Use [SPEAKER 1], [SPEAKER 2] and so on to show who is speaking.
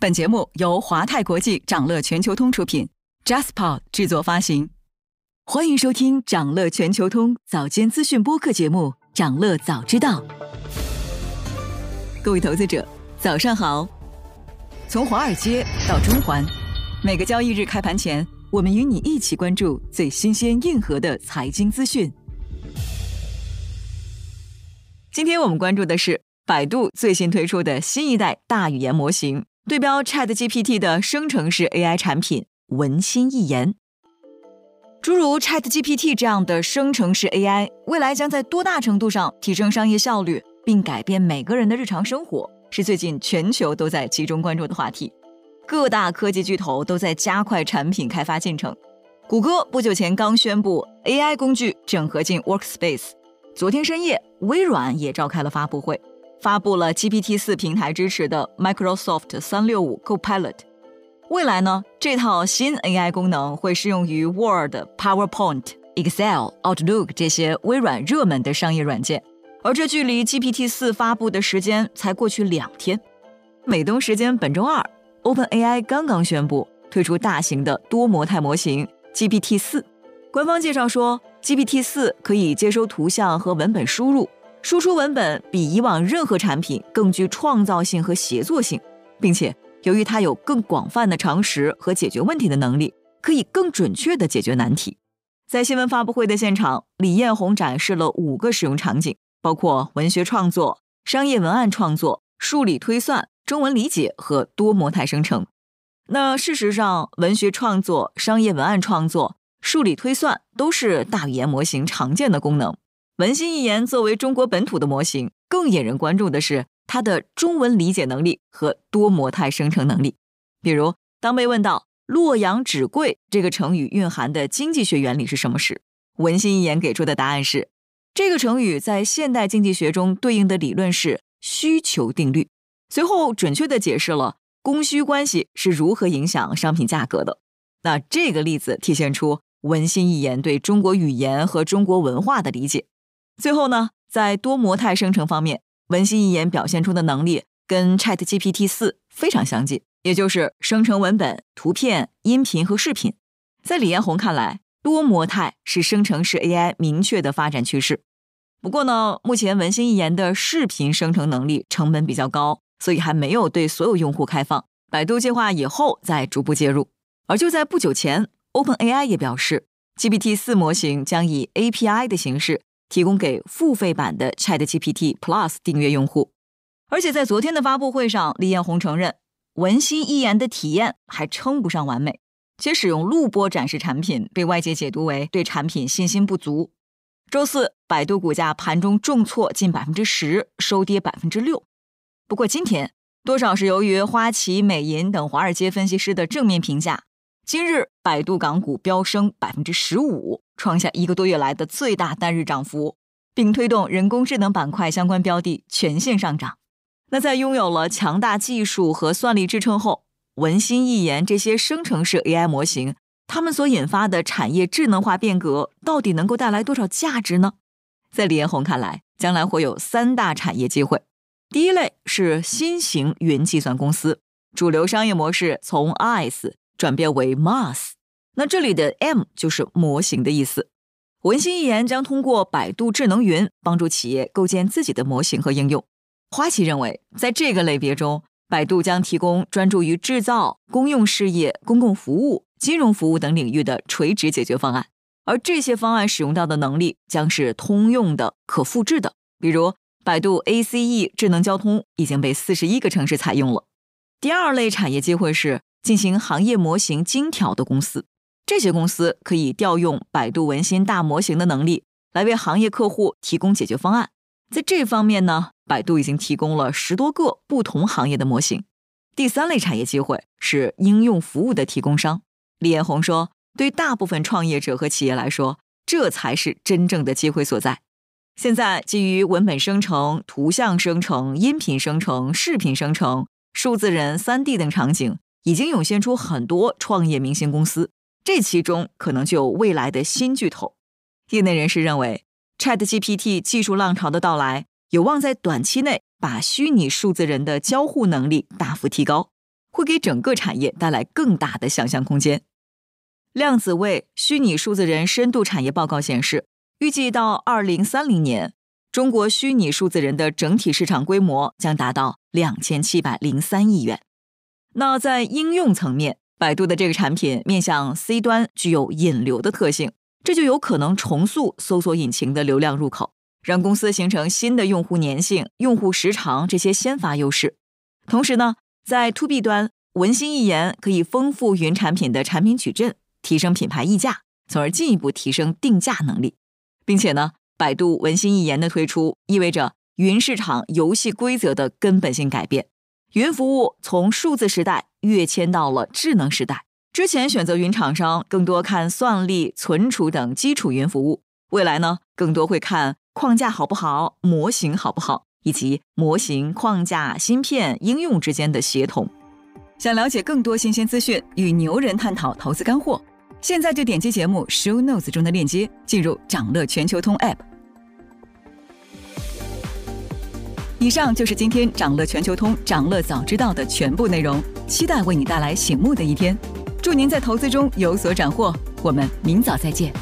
[SPEAKER 1] 本节目由华泰国际掌乐全球通出品，JasPod 制作发行。欢迎收听掌乐全球通早间资讯播客节目《掌乐早知道》。各位投资者，早上好！从华尔街到中环，每个交易日开盘前，我们与你一起关注最新鲜、硬核的财经资讯。今天我们关注的是百度最新推出的新一代大语言模型。对标 Chat GPT 的生成式 AI 产品文心一言，诸如 Chat GPT 这样的生成式 AI，未来将在多大程度上提升商业效率，并改变每个人的日常生活，是最近全球都在集中关注的话题。各大科技巨头都在加快产品开发进程。谷歌不久前刚宣布 AI 工具整合进 Workspace，昨天深夜，微软也召开了发布会。发布了 GPT-4 平台支持的 Microsoft 365 Copilot。未来呢，这套新 AI 功能会适用于 Word、PowerPoint、Excel、Outlook 这些微软热门的商业软件。而这距离 GPT-4 发布的时间才过去两天。美东时间本周二，OpenAI 刚刚宣布推出大型的多模态模型 GPT-4。官方介绍说，GPT-4 可以接收图像和文本输入。输出文本比以往任何产品更具创造性和协作性，并且由于它有更广泛的常识和解决问题的能力，可以更准确地解决难题。在新闻发布会的现场，李彦宏展示了五个使用场景，包括文学创作、商业文案创作、数理推算、中文理解和多模态生成。那事实上，文学创作、商业文案创作、数理推算都是大语言模型常见的功能。文心一言作为中国本土的模型，更引人关注的是它的中文理解能力和多模态生成能力。比如，当被问到“洛阳纸贵”这个成语蕴含的经济学原理是什么时，文心一言给出的答案是：这个成语在现代经济学中对应的理论是需求定律。随后，准确地解释了供需关系是如何影响商品价格的。那这个例子体现出文心一言对中国语言和中国文化的理解。最后呢，在多模态生成方面，文心一言表现出的能力跟 Chat GPT 四非常相近，也就是生成文本、图片、音频和视频。在李彦宏看来，多模态是生成式 AI 明确的发展趋势。不过呢，目前文心一言的视频生成能力成本比较高，所以还没有对所有用户开放。百度计划以后再逐步介入。而就在不久前，OpenAI 也表示，GPT 四模型将以 API 的形式。提供给付费版的 Chat GPT Plus 订阅用户，而且在昨天的发布会上，李彦宏承认文心一言的体验还称不上完美，且使用录播展示产品被外界解读为对产品信心不足。周四，百度股价盘中重挫近百分之十，收跌百分之六。不过今天，多少是由于花旗、美银等华尔街分析师的正面评价。今日百度港股飙升百分之十五，创下一个多月来的最大单日涨幅，并推动人工智能板块相关标的全线上涨。那在拥有了强大技术和算力支撑后，文心一言这些生成式 AI 模型，它们所引发的产业智能化变革，到底能够带来多少价值呢？在李彦宏看来，将来会有三大产业机会。第一类是新型云计算公司，主流商业模式从 IaaS。转变为 Mass，那这里的 M 就是模型的意思。文心一言将通过百度智能云帮助企业构建自己的模型和应用。花旗认为，在这个类别中，百度将提供专注于制造、公用事业、公共服务、金融服务等领域的垂直解决方案，而这些方案使用到的能力将是通用的、可复制的。比如，百度 ACE 智能交通已经被四十一个城市采用了。第二类产业机会是。进行行业模型精调的公司，这些公司可以调用百度文心大模型的能力，来为行业客户提供解决方案。在这方面呢，百度已经提供了十多个不同行业的模型。第三类产业机会是应用服务的提供商。李彦宏说，对大部分创业者和企业来说，这才是真正的机会所在。现在，基于文本生成、图像生成、音频生成、视频生成、数字人、三 D 等场景。已经涌现出很多创业明星公司，这其中可能就有未来的新巨头。业内人士认为，ChatGPT 技术浪潮的到来，有望在短期内把虚拟数字人的交互能力大幅提高，会给整个产业带来更大的想象空间。量子位虚拟数字人深度产业报告显示，预计到二零三零年，中国虚拟数字人的整体市场规模将达到两千七百零三亿元。那在应用层面，百度的这个产品面向 C 端，具有引流的特性，这就有可能重塑搜索引擎的流量入口，让公司形成新的用户粘性、用户时长这些先发优势。同时呢，在 To B 端，文心一言可以丰富云产品的产品矩阵，提升品牌溢价，从而进一步提升定价能力，并且呢，百度文心一言的推出意味着云市场游戏规则的根本性改变。云服务从数字时代跃迁到了智能时代。之前选择云厂商更多看算力、存储等基础云服务，未来呢更多会看框架好不好、模型好不好，以及模型、框架、芯片、应用之间的协同。想了解更多新鲜资讯，与牛人探讨投资干货，现在就点击节目 show notes 中的链接，进入掌乐全球通 app。以上就是今天掌乐全球通、掌乐早知道的全部内容，期待为你带来醒目的一天。祝您在投资中有所斩获，我们明早再见。